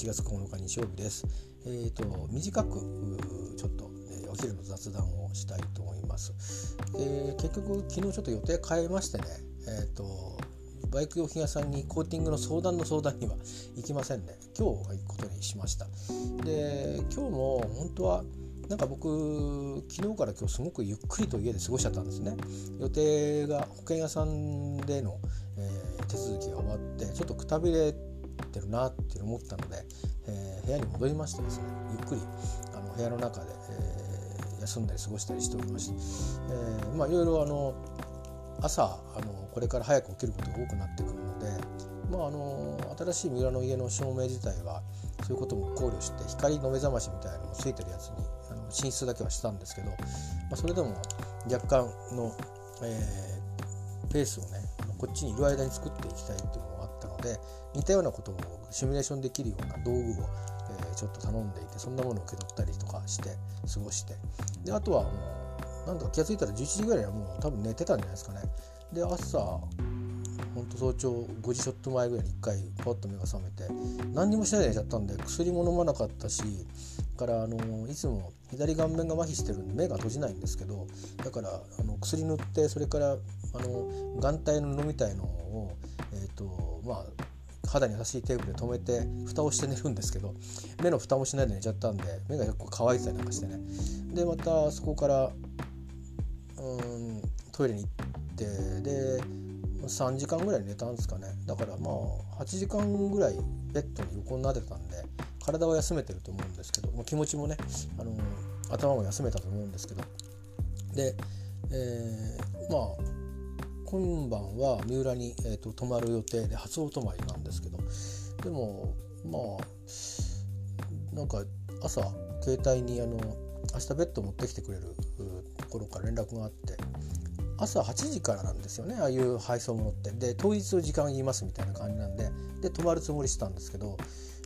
1月9日日曜日です。えーと、短くちょっと、えお昼の雑談をしたいと思います。えー、結局昨日ちょっと予定変えましてね、えーと、バイク用品屋さんにコーティングの相談の相談には行きませんね。今日は行くことにしました。で今日も本当はなんか僕昨日から今日すごくゆっくりと家で過ごしちゃったんですね予定が保険屋さんでの、えー、手続きが終わってちょっとくたびれてるなって思ったので、えー、部屋に戻りましてですねゆっくりあの部屋の中で、えー、休んだり過ごしたりしておりまして、えー、まあいろいろあの朝あのこれから早く起きることが多くなってくるので、まあ、あの新しい三浦の家の照明自体はそういうことも考慮して光の目覚ましみたいなのもついてるやつにあの寝室だけはしたんですけど、まあ、それでも若干の、えー、ペースをねこっちにいる間に作っていきたいっていうで似たようなことをシミュレーションできるような道具を、えー、ちょっと頼んでいてそんなものを受け取ったりとかして過ごして。であとはもうなんとか気が付いたら11時ぐらいはもう多分寝てたんじゃないですかね。で朝ほんと早朝5時ちょっと前ぐらいに1回パッと目が覚めて何にもしないで寝ちゃったんで薬も飲まなかったしからあのいつも左顔面が麻痺してるんで目が閉じないんですけどだからあの薬塗ってそれからあの眼帯の布みたいのを、えーとまあ、肌に優しいテープで留めて蓋をして寝るんですけど目の蓋もしないで寝ちゃったんで目が結構乾いてたりなんかしてね。でまたそこからうんトイレに行ってで3時間ぐらい寝たんですかね。だからまあ8時間ぐらいベッドに横になってたんで体は休めてると思うんですけど、まあ、気持ちもね、あの、頭も休めたと思うんですけど。で、えー、まあ今晩は三浦に、えーと、泊まる予定で初お泊まりなんですけど。でもまあなんか朝携帯にあの明日ベッド持ってきてくれるところから連絡があって。朝8時からなんですよねああいう配送物って。で当日の時間言いますみたいな感じなんで。で泊まるつもりしてたんですけど。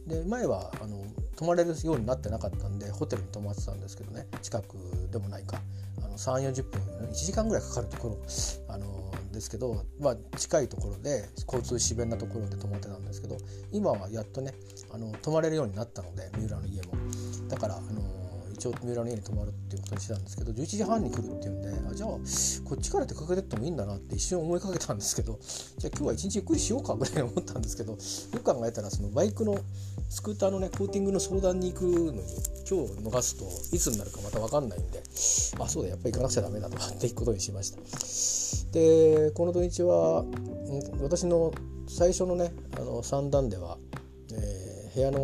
で前はあの泊まれるようになってなかったんでホテルに泊まってたんですけどね。近くでもないか。あの3 4 0分1時間ぐらいかかるところあのですけど、まあ、近いところで交通自便なところで泊まってたんですけど今はやっとねあの泊まれるようになったので三浦の家も。だからあの一応三浦の家に泊まるっていうことにしてたんですけど11時半に来るっていうんであじゃあこっちから出かけてってもいいんだなって一瞬思いかけたんですけど じゃあ今日は一日ゆっくりしようかぐらい思ったんですけどよく考えたらそのバイクのスクーターのねコーティングの相談に行くのに今日逃すといつになるかまた分かんないんであそうだやっぱり行かなくちゃダメだとかって行くことにしました。でこの土日は私の最初のねあの三段では、えー、部屋の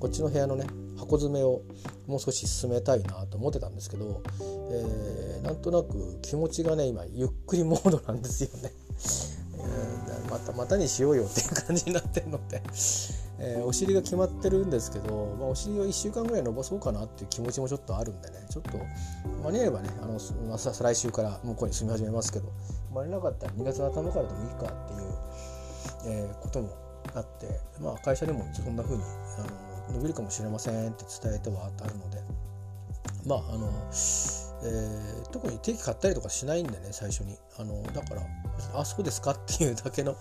こっちの部屋のね箱詰めをもう少し進めたいなと思ってたんですけど、えー、なんとなく気持ちがね今ゆっくりモードなんですよね。えー、またまたにしようよっていう感じになってるので、えー、お尻が決まってるんですけど、まあ、お尻を1週間ぐらい伸ばそうかなっていう気持ちもちょっとあるんでねちょっと間に合えばねあの、まあ、再来週から向こうに住み始めますけど間に合わなかったら2月の頭からでもいいかっていう、えー、こともあって、まあ、会社でもそんな風にあの伸びるかもしれませんって伝えてはあるので。まああの、えー、特に定期買ったりとかしないんでね最初に。あのだからあそうですかっていうだけの、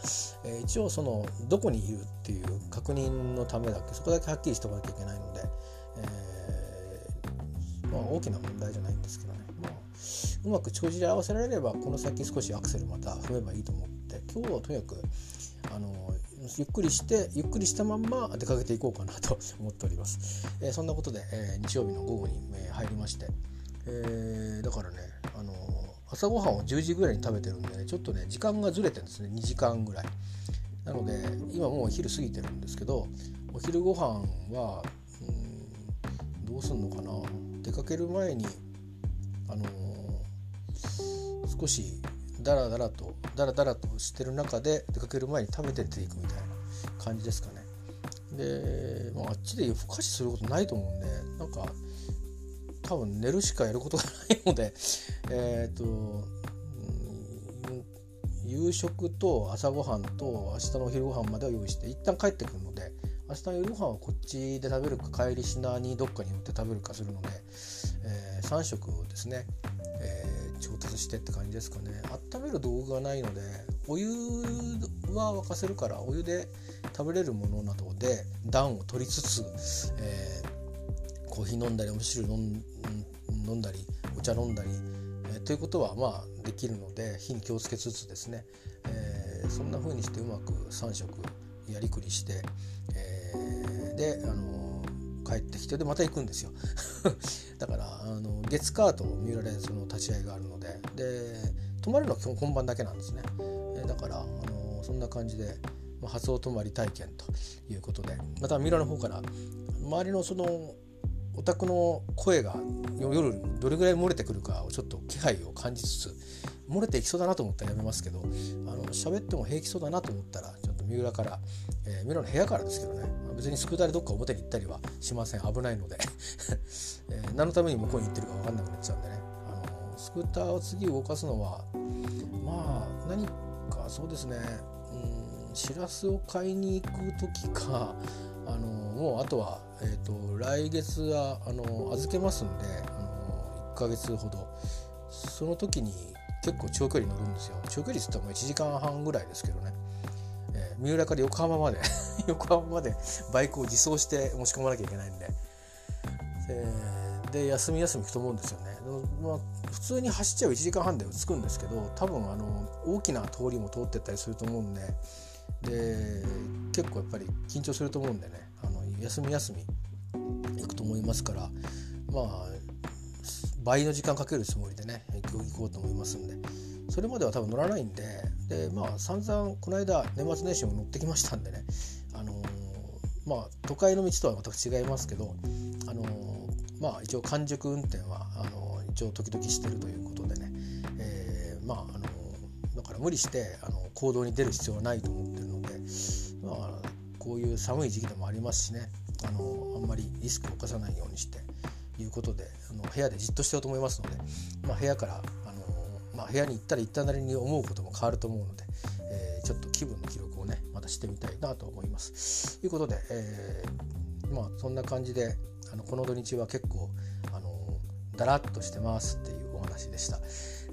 えー、一応そのどこにいるっていう確認のためだけそこだけはっきりしておかなきゃいけないので、えー、まあ、大きな問題じゃないんですけどね、まあ、うまく帳尻合わせられればこの先少しアクセルまた踏めばいいと思って今日はとにかくあのゆっくりしてゆっくりしたまんま出かけていこうかなと 思っております、えー、そんなことで、えー、日曜日の午後に、え、入りまして、えだからね、あの朝ごはんを10時ぐらいに食べてるんでねちょっとね時間がずれてるんですね。2時間ぐらい。なので今もうお昼過ぎてるんですけどお昼ご飯はうんどうすんのかな。出かける前にあの少しダラダラとダラダラとしてる中で出かける前に食べて出ていくみたいな感じですかね。で、まあ、あっちで夜更かしすることないと思うんでなんか多分寝るしかやることがないので えっ、ー、と夕食と朝ごはんと明日のお昼ご飯までは用意して一旦帰ってくるので明日の夜ご飯はこっちで食べるか帰りしなにどっかに寄って食べるかするので、えー、3食ですね、調達してって感じですかね。温める道具がないのでお湯は沸かせるからお湯で食べれるものなどで暖を取りつつ、えー、コーヒー飲んだりお味噌汁飲んだりお茶飲んだり、えー、ということはまあできるので火に気をつけつつですね、えー、そんな風にしてうまく3食やりくりして、えー、であの帰ってきてでまた行くんですよ。だからあの月カート三浦でその立ち会いがあるのでで泊まるのは基本本番だけなんですね、え、だからあのそんな感じで、まあ、発音泊まり体験ということでまた三浦の方から周りのそのお宅の声が夜どれぐらい漏れてくるかをちょっと気配を感じつつ漏れていきそうだなと思ったらやめますけどあの喋っても平気そうだなと思ったらちょっと三浦から、えー、三浦の部屋からですけどね。別にスクーターでどっか表に行ったりはしません。危ないので。えー、何のために向こうに行ってるか分かんなくなっちゃうんでね。あのスクーターを次動かすのはまあ何かそうですね。うんしらすを買いに行く時かあのもうあとは、えーと、来月はあの預けますんであの1ヶ月ほど。その時に結構長距離乗るんですよ。長距離っつったらもう1時間半ぐらいですけどね、三浦から横浜まで 横浜までバイクを自走して持ち込まなきゃいけないんで、え、で休み休み行くと思うんですよね、まあ、普通に走っちゃう1時間半で着くんですけど多分あの大きな通りも通ってったりすると思うんで。で結構やっぱり緊張すると思うんでね。あの休み休み行くと思いますからまあ倍の時間かけるつもりでね今日行こうと思いますんで。それまでは多分乗らないんででまあ散々この間年末年始も乗ってきましたんでねあのー、まあ都会の道とは全く違いますけどあのー、まあ一応完熟運転はあのー、一応時々してるということでね、え、まああのだから無理してあの行動に出る必要はないと思ってるのでまあこういう寒い時期でもありますしねあのあんまりリスクを犯さないようにしていうことであの部屋でじっとしてようと思いますので、まあ、部屋から、まあ、部屋に行ったら行ったなりに思うことも変わると思うので、えー、ちょっと気分の記録をねまたしてみたいなと思います。ということで、えー、まあそんな感じであのこの土日は結構あのだらっとしてますっていうお話でした。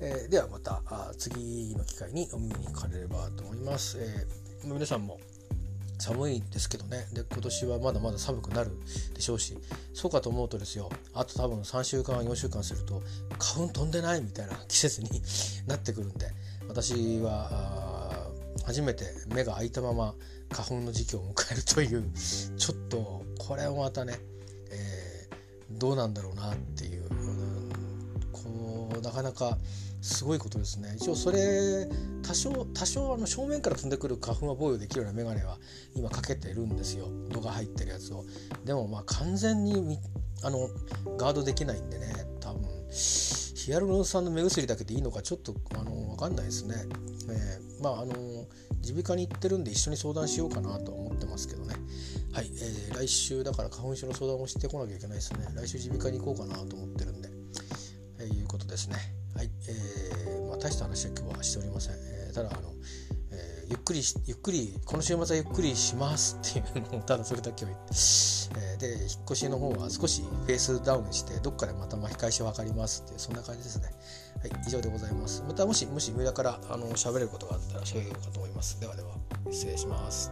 えー、ではまたあ次の機会にお耳にかかれればと思います。えー、皆さんも寒いですけどね。で今年はまだまだ寒くなるでしょうしそうかと思うとですよあと多分3週間4週間すると花粉飛んでないみたいな季節になってくるんで私は初めて目が開いたまま花粉の時期を迎えるというちょっとこれはまたね、えー、どうなんだろうなっていう、うん、こうなかなかすごいことですね。一応それ多少多少あの正面から飛んでくる花粉は防御できるような眼鏡は今かけてるんですよ。度が入ってるやつを。でもまあ完全にあのガードできないんでね多分ヒアルロン酸の目薬だけでいいのかちょっとあの分かんないですね、えー、まああの耳鼻科に行ってるんで一緒に相談しようかなと思ってますけどね。はい、えー、来週だから花粉症の相談をしてこなきゃいけないですね。来週耳鼻科に行こうかなと思ってるんで、えー、いうことですね。はい、えー、まあ、大した話は今日はしておりません。えー、ただあの、えー、ゆっくりゆっくりこの週末はゆっくりしますっていうのをただそれだけを言って、えー、で引っ越しの方は少しフェースダウンしてどっかでまた巻き返しを図りますってそんな感じですね。はい、以上でございます。またもしもし上田からあの喋れることがあったら喋れるかと思います。ではでは失礼します。